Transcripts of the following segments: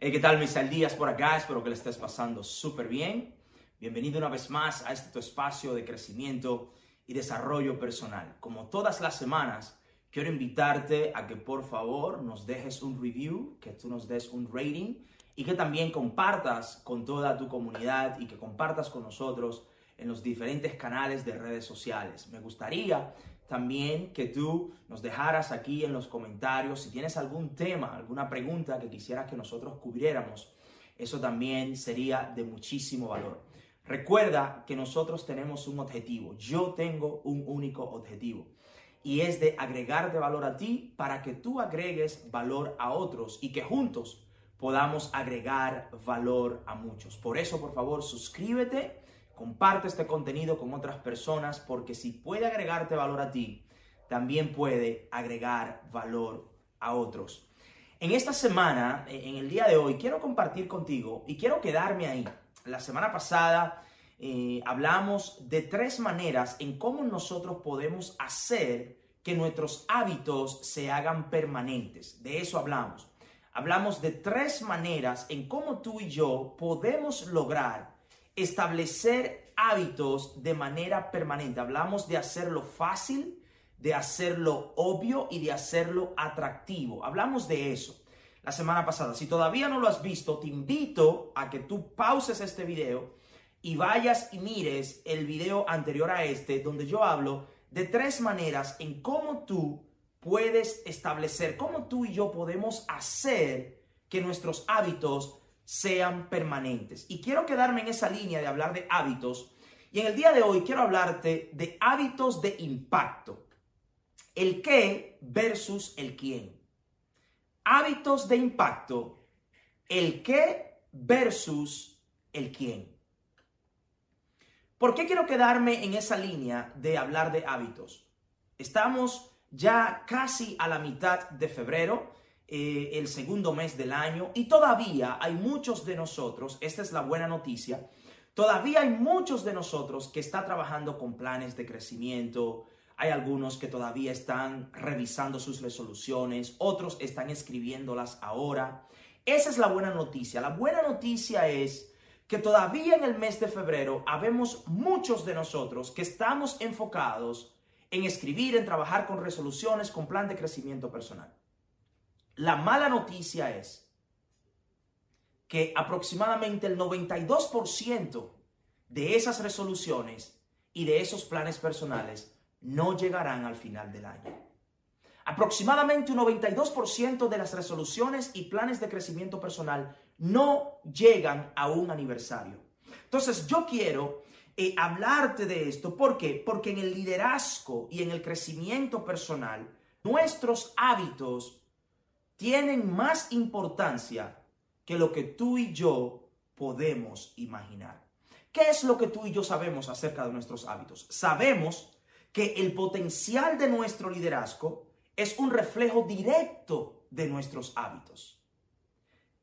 Hey, ¿qué tal, Misael Díaz por acá? Espero que le estés pasando súper bien. Bienvenido una vez más a este tu espacio de crecimiento y desarrollo personal. Como todas las semanas, quiero invitarte a que por favor nos dejes un review, que tú nos des un rating y que también compartas con toda tu comunidad y que compartas con nosotros en los diferentes canales de redes sociales. Me gustaría también que tú nos dejaras aquí en los comentarios si tienes algún tema, alguna pregunta que quisieras que nosotros cubriéramos. Eso también sería de muchísimo valor. Recuerda que nosotros tenemos un objetivo. Yo tengo un único objetivo y es de agregarte valor a ti para que tú agregues valor a otros y que juntos podamos agregar valor a muchos. Por eso, por favor, suscríbete, comparte este contenido con otras personas, porque si puede agregarte valor a ti, también puede agregar valor a otros. En esta semana, en el día de hoy, quiero compartir contigo y quiero quedarme ahí. La semana pasada eh, hablamos de tres maneras en cómo nosotros podemos hacer que nuestros hábitos se hagan permanentes. De eso hablamos hablamos de tres maneras en cómo tú y yo podemos lograr establecer hábitos de manera permanente. Hablamos de hacerlo fácil, de hacerlo obvio y de hacerlo atractivo. Hablamos de eso la semana pasada. Si todavía no lo has visto, te invito a que tú pauses este video y vayas y mires el video anterior a este donde yo hablo de tres maneras en cómo tú puedes establecer, cómo tú y yo podemos hacer que nuestros hábitos sean permanentes. Y quiero quedarme en esa línea de hablar de hábitos. Y en el día de hoy quiero hablarte de hábitos de impacto. El qué versus el quién. Hábitos de impacto. El qué versus el quién. ¿Por qué quiero quedarme en esa línea de hablar de hábitos? Estamos ya casi a la mitad de febrero, eh, el segundo mes del año, y todavía hay muchos de nosotros, esta es la buena noticia, todavía hay muchos de nosotros que están trabajando con planes de crecimiento, hay algunos que todavía están revisando sus resoluciones, otros están escribiéndolas ahora. Esa es la buena noticia. La buena noticia es que todavía en el mes de febrero habemos muchos de nosotros que estamos enfocados en escribir, en trabajar con resoluciones, con plan de crecimiento personal. La mala noticia es que aproximadamente el 92% de esas resoluciones y de esos planes personales no llegarán al final del año. Aproximadamente un 92% de las resoluciones y planes de crecimiento personal no llegan a un aniversario. Entonces yo quiero eh, hablarte de esto. ¿Por qué? Porque en el liderazgo y en el crecimiento personal, nuestros hábitos tienen más importancia que lo que tú y yo podemos imaginar. ¿Qué es lo que tú y yo sabemos acerca de nuestros hábitos? Sabemos que el potencial de nuestro liderazgo es un reflejo directo de nuestros hábitos.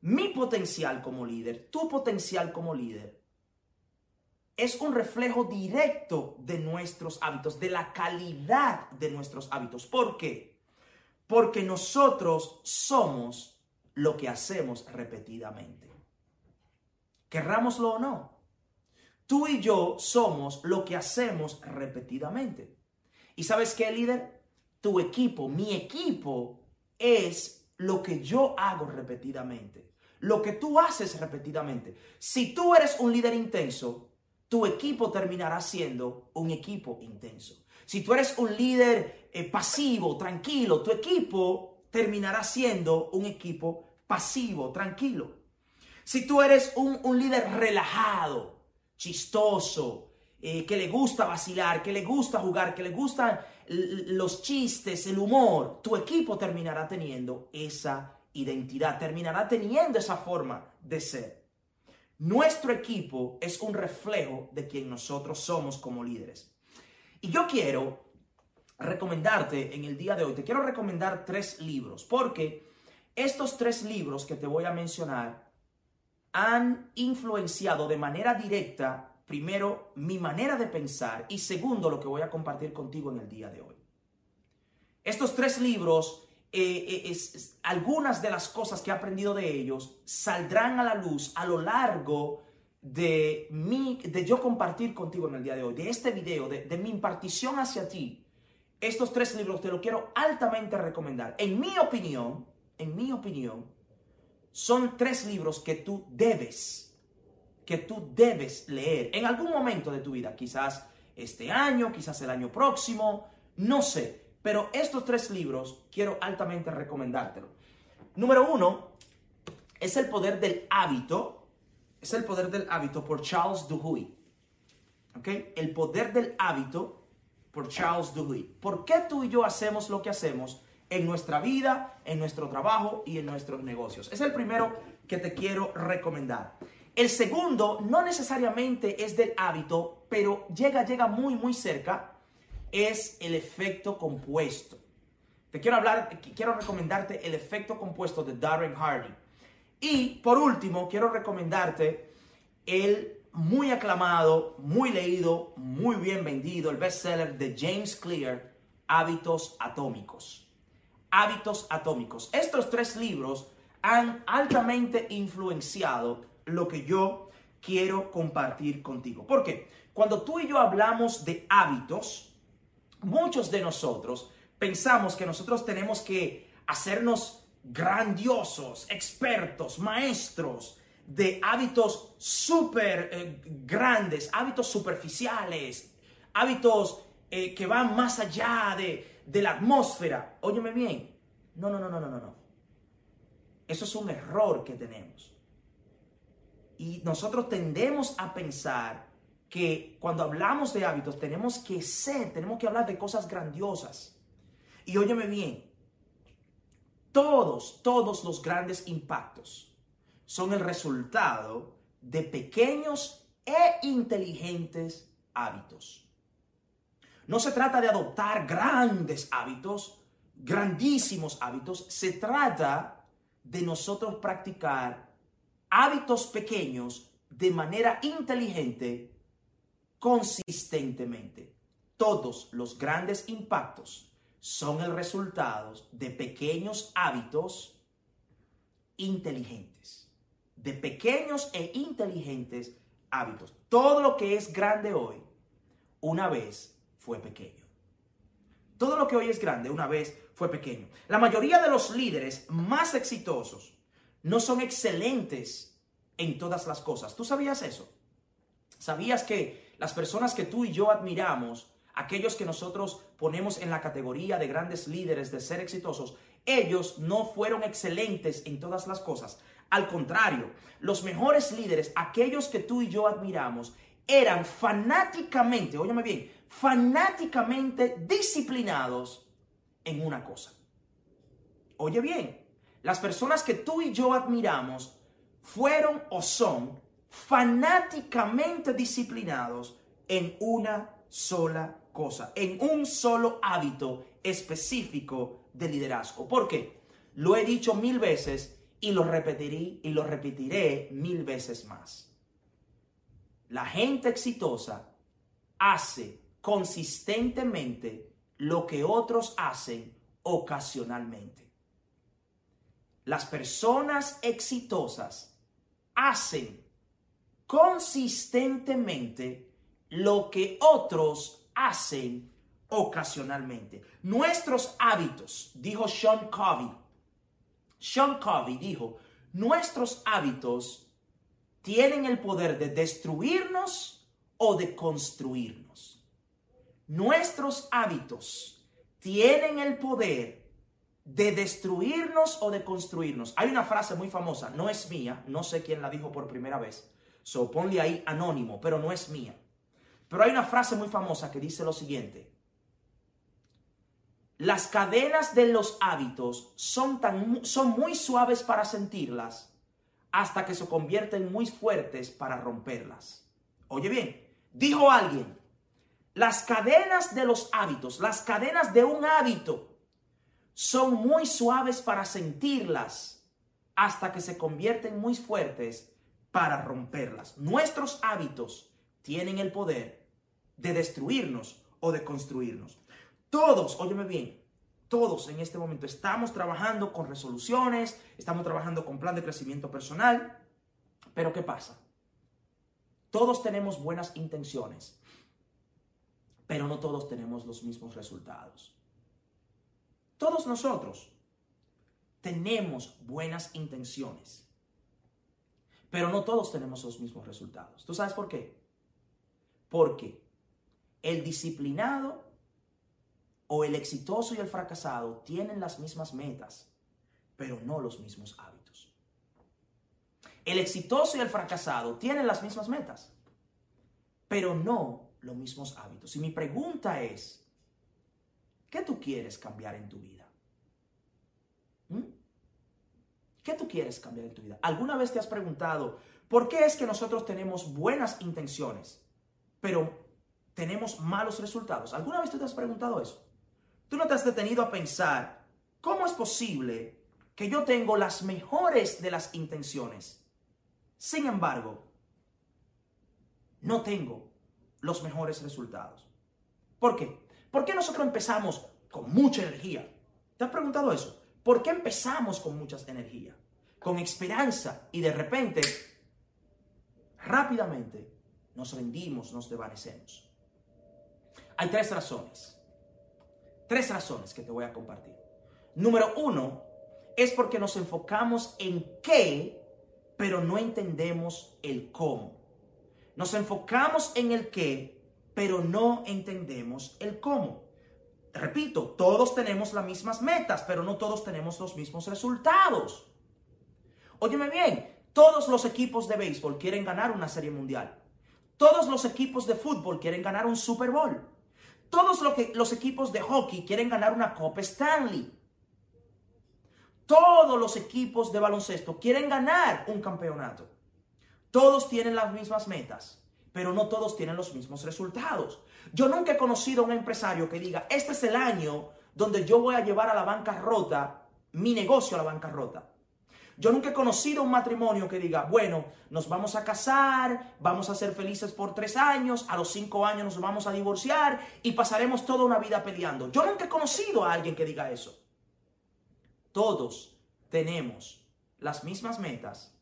Mi potencial como líder, tu potencial como líder, es un reflejo directo de nuestros hábitos, de la calidad de nuestros hábitos. ¿Por qué? Porque nosotros somos lo que hacemos repetidamente. Querrámoslo o no. Tú y yo somos lo que hacemos repetidamente. ¿Y sabes qué, líder? Tu equipo, mi equipo, es lo que yo hago repetidamente. Lo que tú haces repetidamente. Si tú eres un líder intenso, tu equipo terminará siendo un equipo intenso. Si tú eres un líder eh, pasivo, tranquilo, tu equipo terminará siendo un equipo pasivo, tranquilo. Si tú eres un, líder relajado, chistoso, eh, que le gusta vacilar, que le gusta jugar, que le gustan los chistes, el humor, tu equipo terminará teniendo esa identidad, terminará teniendo esa forma de ser. Nuestro equipo es un reflejo de quien nosotros somos como líderes. Y yo quiero recomendarte en el día de hoy, te quiero recomendar tres libros, porque estos tres libros que te voy a mencionar han influenciado de manera directa, primero, mi manera de pensar y segundo, lo que voy a compartir contigo en el día de hoy. Estos tres libros, eh, eh, algunas de las cosas que he aprendido de ellos saldrán a la luz a lo largo de, mi, de yo compartir contigo en el día de hoy, de este video, de, de mi impartición hacia ti. Estos tres libros te los quiero altamente recomendar. En mi opinión, en mi opinión, son tres libros que tú debes, que tú debes leer en algún momento de tu vida, quizás este año, quizás el año próximo, no sé, pero estos tres libros quiero altamente recomendártelo. Número uno es El poder del hábito, es El poder del hábito por Charles Duhigg. ¿Ok? El poder del hábito por Charles Duhigg. ¿Por qué tú y yo hacemos lo que hacemos? en nuestra vida, en nuestro trabajo y en nuestros negocios. Es el primero que te quiero recomendar. El segundo no necesariamente es del hábito, pero llega, llega muy, muy cerca, es el efecto compuesto. Te quiero hablar, quiero recomendarte el efecto compuesto de Darren Hardy. Y por último, quiero recomendarte el muy aclamado, muy leído, muy bien vendido, el bestseller de James Clear, Hábitos Atómicos hábitos atómicos. Estos tres libros han altamente influenciado lo que yo quiero compartir contigo. Porque cuando tú y yo hablamos de hábitos, muchos de nosotros pensamos que nosotros tenemos que hacernos grandiosos, expertos, maestros de hábitos súper eh, grandes, hábitos superficiales, hábitos eh, que van más allá de, de la atmósfera. Óyeme bien. No, no, no, no, no, no. Eso es un error que tenemos. Y nosotros tendemos a pensar que cuando hablamos de hábitos tenemos que ser, tenemos que hablar de cosas grandiosas. Y óyeme bien, todos, todos los grandes impactos son el resultado de pequeños e inteligentes hábitos. No se trata de adoptar grandes hábitos, grandísimos hábitos. Se trata de nosotros practicar hábitos pequeños de manera inteligente, consistentemente. Todos los grandes impactos son el resultado de pequeños hábitos inteligentes. De pequeños e inteligentes hábitos. Todo lo que es grande hoy, una vez fue pequeño. Todo lo que hoy es grande una vez fue pequeño. La mayoría de los líderes más exitosos no son excelentes en todas las cosas. ¿Tú sabías eso? ¿Sabías que las personas que tú y yo admiramos, aquellos que nosotros ponemos en la categoría de grandes líderes, de ser exitosos, ellos no fueron excelentes en todas las cosas? Al contrario, los mejores líderes, aquellos que tú y yo admiramos, eran fanáticamente, óyeme bien, fanáticamente disciplinados en una cosa. Oye bien, las personas que tú y yo admiramos fueron o son fanáticamente disciplinados en una sola cosa, en un solo hábito específico de liderazgo. ¿Por qué? Lo he dicho mil veces y lo repetiré y lo repetiré mil veces más. La gente exitosa hace consistentemente lo que otros hacen ocasionalmente. Las personas exitosas hacen consistentemente lo que otros hacen ocasionalmente. Nuestros hábitos, dijo Sean Covey. Sean Covey dijo, nuestros hábitos tienen el poder de destruirnos o de construirnos. Nuestros hábitos tienen el poder de destruirnos o de construirnos. Hay una frase muy famosa, no es mía, no sé quién la dijo por primera vez. So ponle ahí anónimo, pero no es mía. Pero hay una frase muy famosa que dice lo siguiente. las cadenas de los hábitos son, tan, son muy suaves para sentirlas hasta que se convierten muy fuertes para romperlas. Oye bien, dijo alguien, las cadenas de los hábitos, las cadenas de un hábito, son muy suaves para sentirlas hasta que se convierten muy fuertes para romperlas. Nuestros hábitos tienen el poder de destruirnos o de construirnos. Todos, óyeme bien, todos en este momento estamos trabajando con resoluciones, estamos trabajando con plan de crecimiento personal, pero ¿qué pasa? Todos tenemos buenas intenciones, pero no todos tenemos los mismos resultados. Todos nosotros tenemos buenas intenciones, pero no todos tenemos los mismos resultados. ¿Tú sabes por qué? Porque el disciplinado o el exitoso y el fracasado tienen las mismas metas, pero no los mismos hábitos. El exitoso y el fracasado tienen las mismas metas, pero no los mismos hábitos. Y mi pregunta es, ¿qué tú quieres cambiar en tu vida? ¿Mm? ¿Qué tú quieres cambiar en tu vida? ¿Alguna vez te has preguntado por qué es que nosotros tenemos buenas intenciones, pero tenemos malos resultados? ¿Alguna vez tú te has preguntado eso? Tú no te has detenido a pensar, ¿cómo es posible que yo tengo las mejores de las intenciones? Sin embargo, no tengo los mejores resultados. ¿Por qué? ¿Por qué nosotros empezamos con mucha energía? ¿Te has preguntado eso? ¿Por qué empezamos con mucha energía? Con esperanza y de repente, rápidamente, nos rendimos, nos desvanecemos. Hay tres razones Tres razones que te voy a compartir. Número uno es porque nos enfocamos en qué, pero no entendemos el cómo. Nos enfocamos en el qué, pero no entendemos el cómo. Repito, todos tenemos las mismas metas, pero no todos tenemos los mismos resultados. Óyeme bien, todos los equipos de béisbol quieren ganar una serie mundial. Todos los equipos de fútbol quieren ganar un Super Bowl. Todos los equipos de hockey quieren ganar una Copa Stanley. Todos los equipos de baloncesto quieren ganar un campeonato. Todos tienen las mismas metas, pero no todos tienen los mismos resultados. Yo nunca he conocido a un empresario que diga, este es el año donde yo voy a llevar a la bancarrota mi negocio a la bancarrota. Yo nunca he conocido un matrimonio que diga, bueno, nos vamos a casar, vamos a ser felices por tres años, a los cinco años nos vamos a divorciar y pasaremos toda una vida peleando. Yo nunca he conocido a alguien que diga eso. Todos tenemos las mismas metas,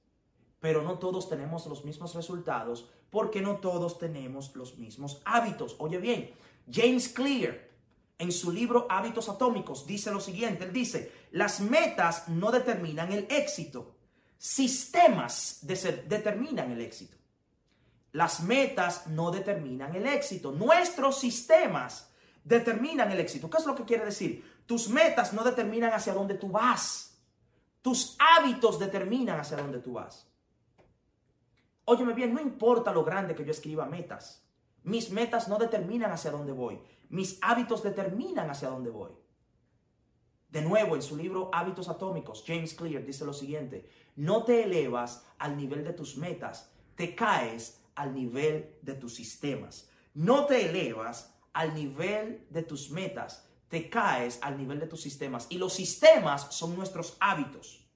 pero no todos tenemos los mismos resultados porque no todos tenemos los mismos hábitos. Oye bien, James Clear, en su libro Hábitos Atómicos dice lo siguiente, él dice, las metas no determinan el éxito, sistemas determinan el éxito. Las metas no determinan el éxito, nuestros sistemas determinan el éxito. ¿Qué es lo que quiere decir? Tus metas no determinan hacia dónde tú vas, tus hábitos determinan hacia dónde tú vas. Óyeme bien, no importa lo grande que yo escriba metas. Mis metas no determinan hacia dónde voy. Mis hábitos determinan hacia dónde voy. De nuevo, en su libro Hábitos Atómicos, James Clear dice lo siguiente, no te elevas al nivel de tus metas, te caes al nivel de tus sistemas. No te elevas al nivel de tus metas, te caes al nivel de tus sistemas. Y los sistemas son nuestros hábitos.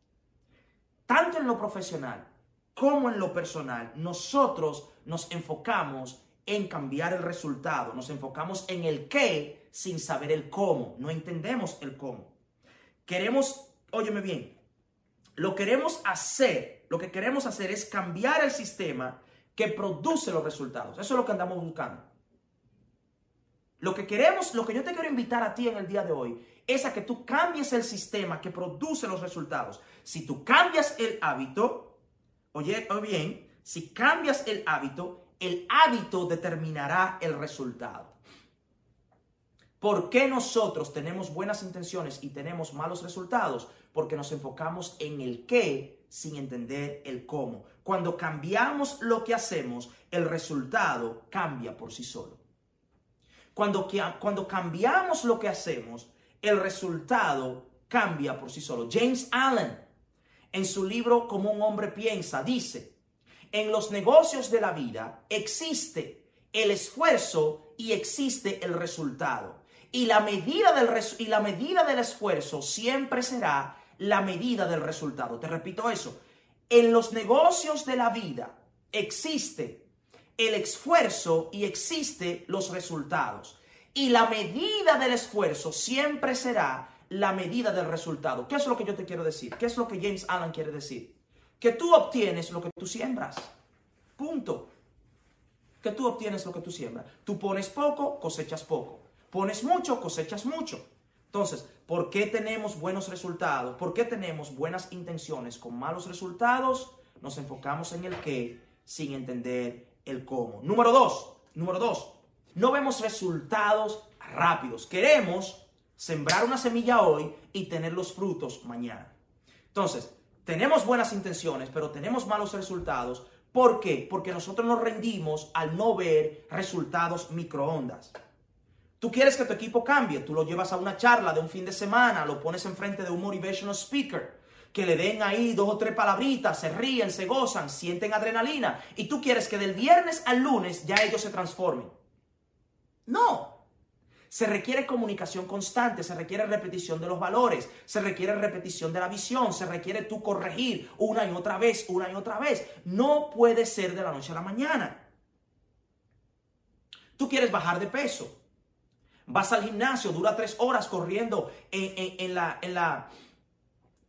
Tanto en lo profesional como en lo personal, nosotros nos enfocamos en cambiar el resultado. Nos enfocamos en el qué sin saber el cómo. No entendemos el cómo. Queremos, óyeme bien, lo queremos hacer, lo que queremos hacer es cambiar el sistema que produce los resultados. Eso es lo que andamos buscando. Lo que queremos, lo que yo te quiero invitar a ti en el día de hoy es a que tú cambies el sistema que produce los resultados. Si tú cambias el hábito, oye, oye bien, si cambias el hábito, el hábito determinará el resultado. ¿Por qué nosotros tenemos buenas intenciones y tenemos malos resultados? Porque nos enfocamos en el qué sin entender el cómo. Cuando cambiamos lo que hacemos, el resultado cambia por sí solo. Cuando, cuando cambiamos lo que hacemos, el resultado cambia por sí solo. James Allen, en su libro Como un hombre piensa, dice, en los negocios de la vida existe el esfuerzo y existe el resultado. Y la medida del, y la medida del esfuerzo siempre será la medida del resultado. Te repito eso. En los negocios de la vida existe el esfuerzo y existe los resultados. Y la medida del esfuerzo siempre será la medida del resultado. ¿Qué es lo que yo te quiero decir? ¿Qué es lo que James Allen quiere decir? Que tú obtienes lo que tú siembras. Punto. Que tú obtienes lo que tú siembras. Tú pones poco, cosechas poco. Pones mucho, cosechas mucho. Entonces, ¿por qué tenemos buenos resultados? ¿Por qué tenemos buenas intenciones con malos resultados? Nos enfocamos en el qué sin entender el cómo. Número dos, número dos, no vemos resultados rápidos. Queremos sembrar una semilla hoy y tener los frutos mañana. Entonces, tenemos buenas intenciones, pero tenemos malos resultados. ¿Por qué? Porque nosotros nos rendimos al no ver resultados microondas. Tú quieres que tu equipo cambie, tú lo llevas a una charla de un fin de semana, lo pones enfrente de un motivational speaker, que le den ahí dos o tres palabritas, se ríen, se gozan, sienten adrenalina, y tú quieres que del viernes al lunes ya ellos se transformen. No. Se requiere comunicación constante, se requiere repetición de los valores, se requiere repetición de la visión, se requiere tú corregir una y otra vez, una y otra vez. No puede ser de la noche a la mañana. Tú quieres bajar de peso, Vas al gimnasio, dura tres horas corriendo en, la, en, la,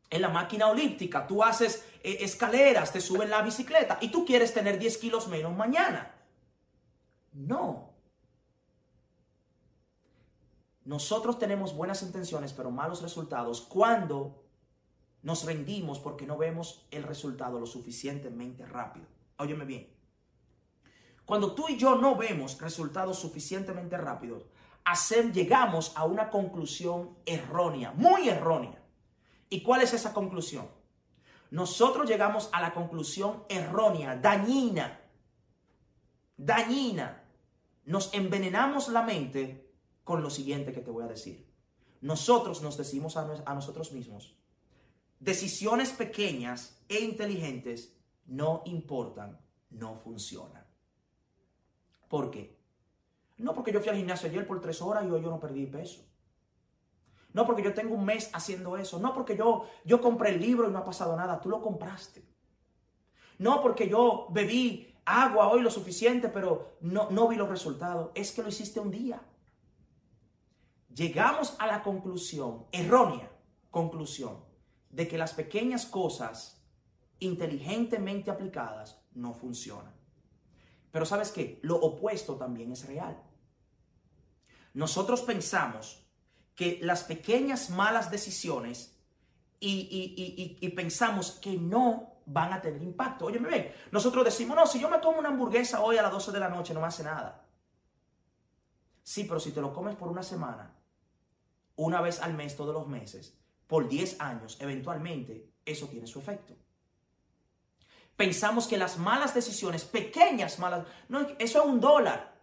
en la máquina olímpica. Tú haces eh, escaleras, te suben la bicicleta y tú quieres tener 10 kilos menos mañana. No. Nosotros tenemos buenas intenciones, pero malos resultados cuando nos rendimos porque no vemos el resultado lo suficientemente rápido. Óyeme bien. Cuando tú y yo no vemos resultados suficientemente rápidos, llegamos a una conclusión errónea, muy errónea. ¿Y cuál es esa conclusión? Nosotros llegamos a la conclusión errónea, dañina, dañina. Nos envenenamos la mente con lo siguiente que te voy a decir. Nosotros nos decimos a, nosotros mismos, decisiones pequeñas e inteligentes no importan, no funcionan. ¿Por qué? No porque yo fui al gimnasio ayer por tres horas y hoy yo no perdí peso. No porque yo tengo un mes haciendo eso. No porque yo, yo compré el libro y no ha pasado nada. Tú lo compraste. No porque yo bebí agua hoy lo suficiente, pero no, no vi los resultados. Es que lo hiciste un día. Llegamos a la conclusión, errónea conclusión, de que las pequeñas cosas inteligentemente aplicadas no funcionan. Pero sabes qué? Lo opuesto también es real. Nosotros pensamos que las pequeñas malas decisiones y, pensamos que no van a tener impacto. Oye, me ven, nosotros decimos, no, si yo me como una hamburguesa hoy a las 12 de la noche no me hace nada. Sí, pero si te lo comes por una semana, una vez al mes, todos los meses, por 10 años, eventualmente eso tiene su efecto. Pensamos que las malas decisiones, pequeñas malas, no, eso es un dólar.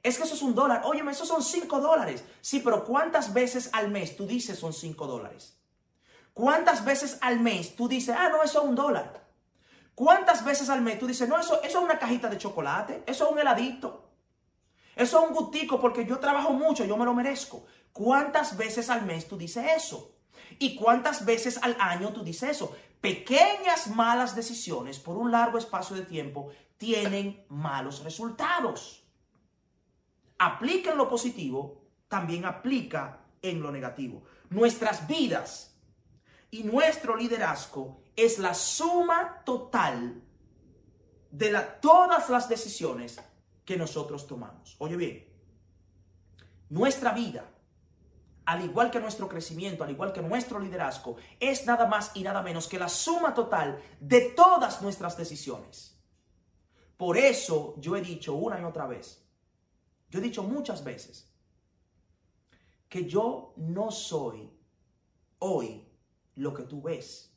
Es que eso es un dólar. Óyeme, eso son cinco dólares. Sí, pero ¿cuántas veces al mes tú dices son cinco dólares? ¿Cuántas veces al mes tú dices, ah, no, eso es un dólar? ¿Cuántas veces al mes tú dices, no, eso, eso es una cajita de chocolate, eso es un heladito, eso es un gustico porque yo trabajo mucho, yo me lo merezco? ¿Cuántas veces al mes tú dices eso? ¿Y cuántas veces al año tú dices eso? Pequeñas malas decisiones por un largo espacio de tiempo tienen malos resultados aplica en lo positivo, también aplica en lo negativo. Nuestras vidas y nuestro liderazgo es la suma total de todas las decisiones que nosotros tomamos. Oye bien, nuestra vida, al igual que nuestro crecimiento, al igual que nuestro liderazgo, es nada más y nada menos que la suma total de todas nuestras decisiones. Por eso yo he dicho una y otra vez, yo he dicho muchas veces que yo no soy hoy lo que tú ves.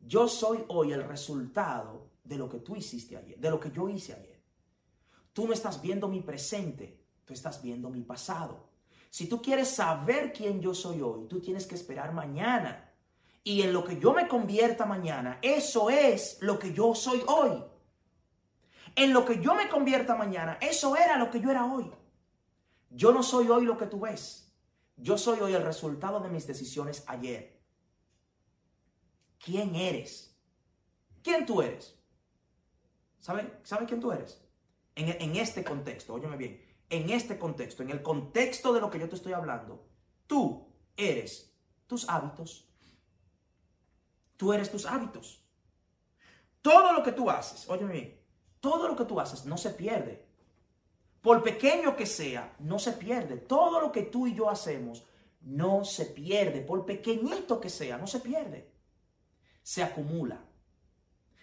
Yo soy hoy el resultado de lo que tú hiciste ayer, de lo que yo hice ayer. Tú no estás viendo mi presente, tú estás viendo mi pasado. Si tú quieres saber quién yo soy hoy, tú tienes que esperar mañana. Y en lo que yo me convierta mañana, eso es lo que yo soy hoy. En lo que yo me convierta mañana, eso era lo que yo era hoy. Yo no soy hoy lo que tú ves. Yo soy hoy el resultado de mis decisiones ayer. ¿Quién eres? ¿Quién tú eres? ¿Saben ¿Sabe quién tú eres? En, en este contexto, óyeme bien en este contexto, en el contexto de lo que yo te estoy hablando, tú eres tus hábitos. Tú eres tus hábitos. Todo lo que tú haces, óyeme todo lo que tú haces no se pierde. Por pequeño que sea, no se pierde. Todo lo que tú y yo hacemos no se pierde. Por pequeñito que sea, no se pierde. Se acumula.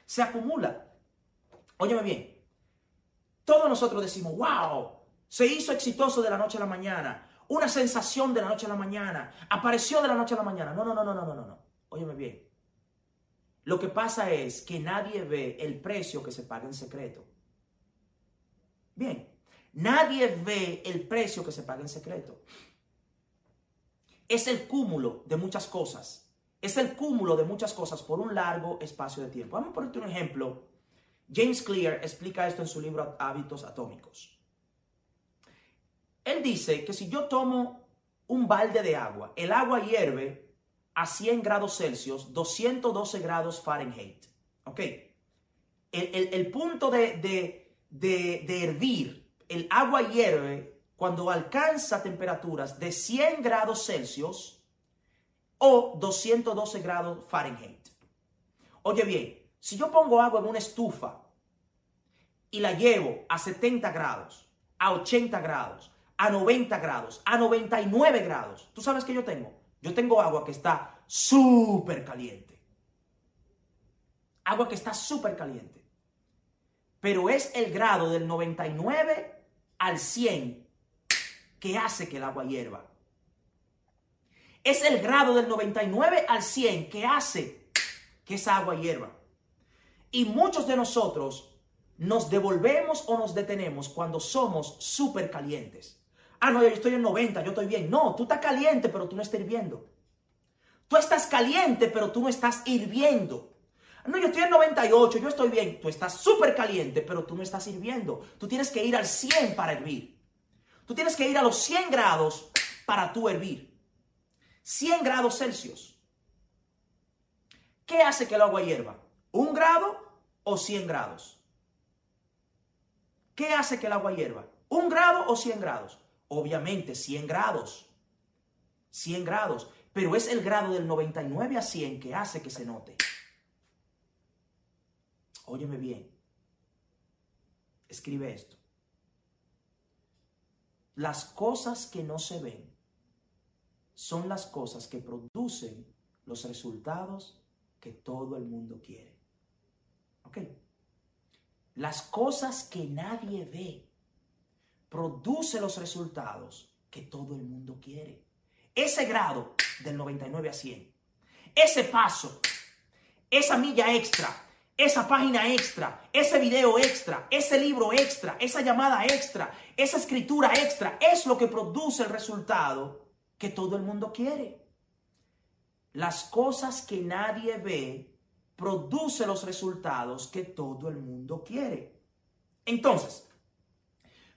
Se acumula. Óyeme bien. Todos nosotros decimos, wow, se hizo exitoso de la noche a la mañana. Una sensación de la noche a la mañana. Apareció de la noche a la mañana. No, no, no, no, no, no, no. Óyeme bien. Lo que pasa es que nadie ve el precio que se paga en secreto. Bien. Nadie ve el precio que se paga en secreto. Es el cúmulo de muchas cosas. Es el cúmulo de muchas cosas por un largo espacio de tiempo. Vamos a ponerte un ejemplo. James Clear explica esto en su libro Hábitos Atómicos. Él dice que si yo tomo un balde de agua, el agua hierve a 100 grados Celsius, 212 grados Fahrenheit. ¿Ok? El, punto de, de, de, hervir, el agua hierve cuando alcanza temperaturas de 100 grados Celsius o 212 grados Fahrenheit. Oye bien, si yo pongo agua en una estufa y la llevo a 70 grados, a 80 grados, a 90 grados, a 99 grados. ¿Tú sabes qué yo tengo? Yo tengo agua que está súper caliente. Agua que está súper caliente. Pero es el grado del 99 al 100 que hace que el agua hierva. Es el grado del 99 al 100 que hace que esa agua hierva. Y muchos de nosotros nos devolvemos o nos detenemos cuando somos súper calientes ah, no, yo estoy en 90, yo estoy bien. No, tú estás caliente, pero tú no estás hirviendo. Tú estás caliente, pero tú no estás hirviendo. No, yo estoy en 98, yo estoy bien. Tú estás súper caliente, pero tú no estás hirviendo. Tú tienes que ir al 100 para hervir. Tú tienes que ir a los 100 grados para tú hervir. 100 grados Celsius. ¿Qué hace que el agua hierva? ¿Un grado o 100 grados? ¿Qué hace que el agua hierva? ¿Un grado o 100 grados? Obviamente 100 grados. 100 grados. Pero es el grado del 99 a 100 que hace que se note. Óyeme bien. Escribe esto. Las cosas que no se ven son las cosas que producen los resultados que todo el mundo quiere. ¿Ok? Las cosas que nadie ve produce los resultados que todo el mundo quiere. Ese grado del 99 a 100, ese paso, esa milla extra, esa página extra, ese video extra, ese libro extra, esa llamada extra, esa escritura extra, es lo que produce el resultado que todo el mundo quiere. Las cosas que nadie ve produce los resultados que todo el mundo quiere. Entonces,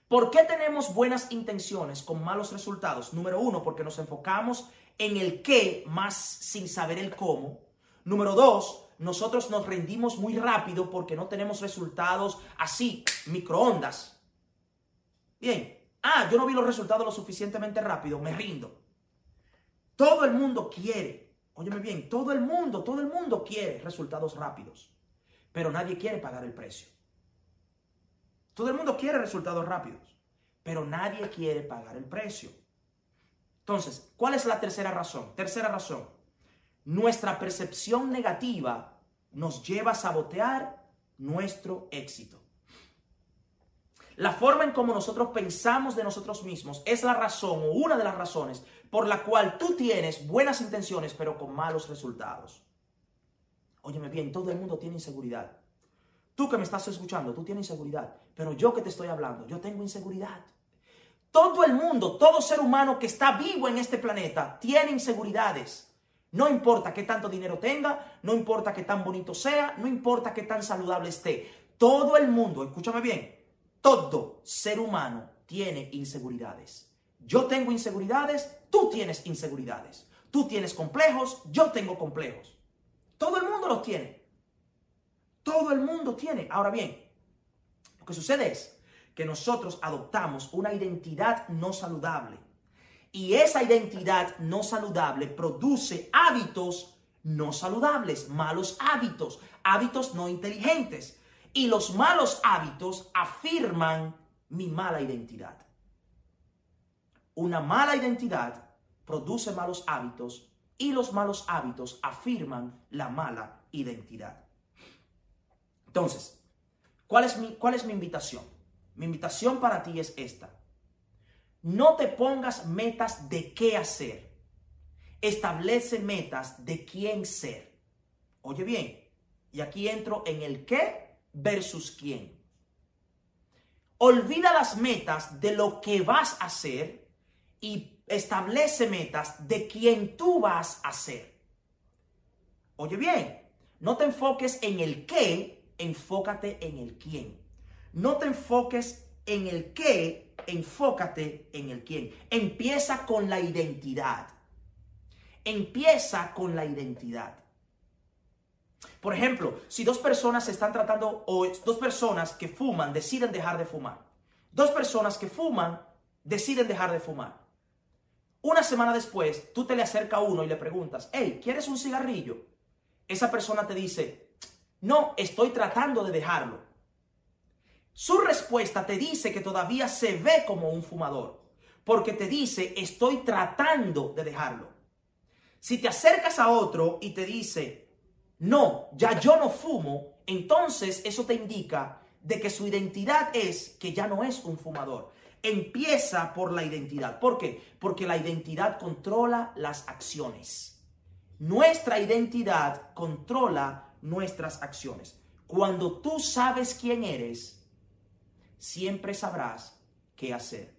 ¿Por qué tenemos buenas intenciones con malos resultados? Número uno, porque nos enfocamos en el qué más sin saber el cómo. Número dos, nosotros nos rendimos muy rápido porque no tenemos resultados así, microondas. Bien, ah, yo no vi los resultados lo suficientemente rápido, me rindo. Todo el mundo quiere, óyeme bien, todo el mundo, todo el mundo quiere resultados rápidos, pero nadie quiere pagar el precio. Todo el mundo quiere resultados rápidos, pero nadie quiere pagar el precio. Entonces, ¿cuál es la tercera razón? Tercera razón, nuestra percepción negativa nos lleva a sabotear nuestro éxito. La forma en cómo nosotros pensamos de nosotros mismos es la razón o una de las razones por la cual tú tienes buenas intenciones pero con malos resultados. Óyeme bien, todo el mundo tiene inseguridad. Tú que me estás escuchando, tú tienes inseguridad, pero yo que te estoy hablando, yo tengo inseguridad. Todo el mundo, todo ser humano que está vivo en este planeta tiene inseguridades. No importa qué tanto dinero tenga, no importa qué tan bonito sea, no importa qué tan saludable esté. Todo el mundo, escúchame bien, todo ser humano tiene inseguridades. Yo tengo inseguridades, tú tienes inseguridades. Tú tienes complejos, yo tengo complejos. Todo el mundo los tiene. Todo el mundo tiene. Ahora bien, lo que sucede es que nosotros adoptamos una identidad no saludable y esa identidad no saludable produce hábitos no saludables, malos hábitos, hábitos no inteligentes. Y los malos hábitos afirman mi mala identidad. Una mala identidad produce malos hábitos y los malos hábitos afirman la mala identidad. Entonces, ¿cuál es mi, cuál es mi invitación? Mi invitación para ti es esta. No te pongas metas de qué hacer. Establece metas de quién ser. Oye bien, y aquí entro en el qué versus quién. Olvida las metas de lo que vas a hacer y establece metas de quién tú vas a ser. Oye bien, no te enfoques en el qué, enfócate en el quién. No te enfoques en el qué, enfócate en el quién. Empieza con la identidad. Empieza con la identidad. Por ejemplo, si dos personas se están tratando o dos personas que fuman deciden dejar de fumar. Dos personas que fuman deciden dejar de fumar. Una semana después, tú te le acercas a uno y le preguntas, hey, ¿quieres un cigarrillo? Esa persona te dice, no, estoy tratando de dejarlo. Su respuesta te dice que todavía se ve como un fumador, porque te dice, estoy tratando de dejarlo. Si te acercas a otro y te dice, no, ya yo no fumo, entonces eso te indica de que su identidad es que ya no es un fumador. Empieza por la identidad. ¿Por qué? Porque la identidad controla las acciones. Nuestra identidad controla nuestras acciones. Cuando tú sabes quién eres, siempre sabrás qué hacer.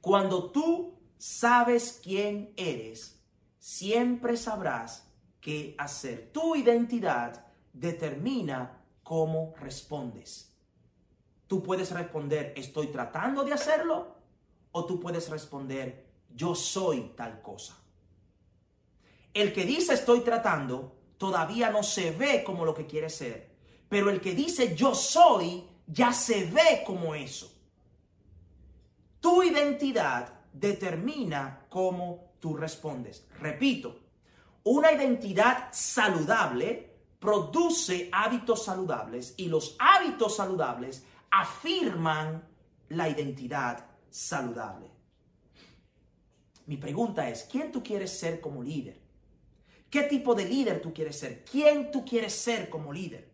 Cuando tú sabes quién eres, siempre sabrás qué hacer. Tu identidad determina cómo respondes. Tú puedes responder, estoy tratando de hacerlo, o tú puedes responder, yo soy tal cosa. El que dice estoy tratando todavía no se ve como lo que quiere ser, pero el que dice yo soy ya se ve como eso. Tu identidad determina cómo tú respondes. Repito, una identidad saludable produce hábitos saludables y los hábitos saludables afirman la identidad saludable. Mi pregunta es, ¿quién tú quieres ser como líder? ¿Qué tipo de líder tú quieres ser? ¿Quién tú quieres ser como líder?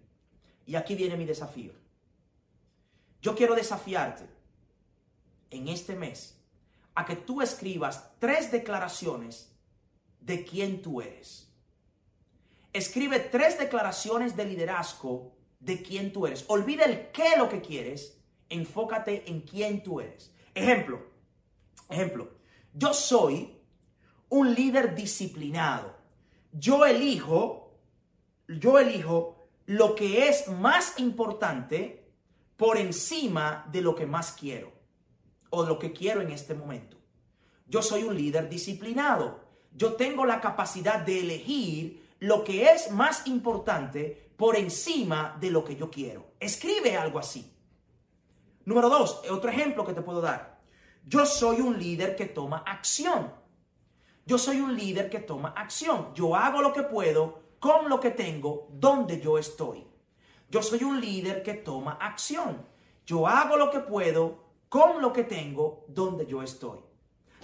Y aquí viene mi desafío. Yo quiero desafiarte en este mes a que tú escribas tres declaraciones de quién tú eres. Escribe tres declaraciones de liderazgo de quién tú eres. Olvida el qué lo que quieres, enfócate en quién tú eres. Ejemplo, ejemplo, yo soy un líder disciplinado. Yo elijo, yo elijo lo que es más importante por encima de lo que más quiero o lo que quiero en este momento. Yo soy un líder disciplinado. Yo tengo la capacidad de elegir lo que es más importante por encima de lo que yo quiero. Escribe algo así. Número dos, otro ejemplo que te puedo dar. Yo soy un líder que toma acción. Yo soy un líder que toma acción. Yo hago lo que puedo con lo que tengo donde yo estoy. Yo soy un líder que toma acción. Yo hago lo que puedo con lo que tengo donde yo estoy.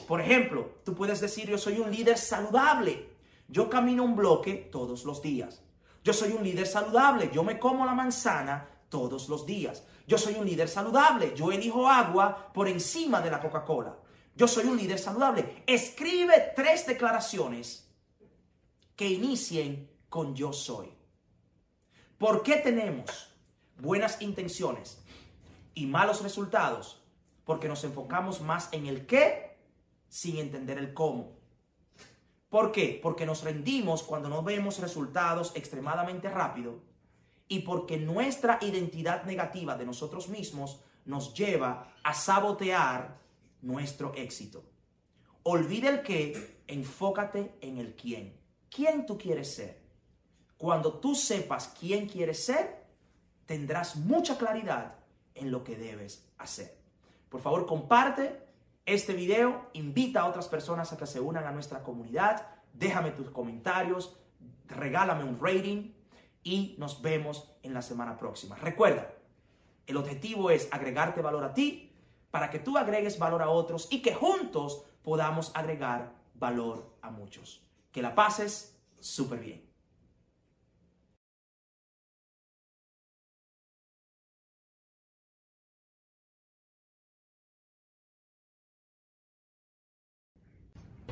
Por ejemplo, tú puedes decir yo soy un líder saludable. Yo camino un bloque todos los días. Yo soy un líder saludable. Yo me como la manzana todos los días. Yo soy un líder saludable. Yo elijo agua por encima de la Coca-Cola. Yo soy un líder saludable. Escribe tres declaraciones que inicien con yo soy. ¿Por qué tenemos buenas intenciones y malos resultados? porque nos enfocamos más en el qué sin entender el cómo. ¿Por qué? Porque nos rendimos cuando no vemos resultados extremadamente rápido y porque nuestra identidad negativa de nosotros mismos nos lleva a sabotear nuestro éxito. Olvida el qué, enfócate en el quién. ¿Quién tú quieres ser? Cuando tú sepas quién quieres ser, tendrás mucha claridad en lo que debes hacer. Por favor, comparte este video, invita a otras personas a que se unan a nuestra comunidad, déjame tus comentarios, regálame un rating y nos vemos en la semana próxima. Recuerda, el objetivo es agregarte valor a ti para que tú agregues valor a otros y que juntos podamos agregar valor a muchos. Que la pases súper bien.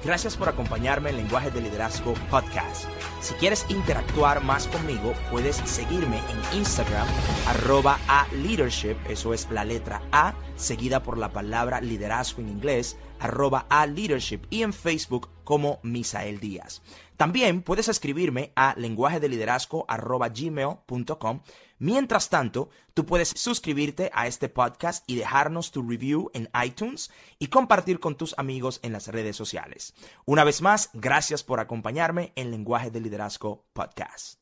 Gracias por acompañarme en Lenguaje de Liderazgo Podcast. Si quieres interactuar más conmigo, puedes seguirme en Instagram, arroba a leadership, eso es la letra A, seguida por la palabra liderazgo en inglés, arroba a leadership, y en Facebook como Misael Díaz. También puedes escribirme a lenguaje de liderazgo arroba gmail.com Mientras tanto, tú puedes suscribirte a este podcast y dejarnos tu review en iTunes y compartir con tus amigos en las redes sociales. Una vez más, gracias por acompañarme en Lenguaje de Liderazgo Podcast.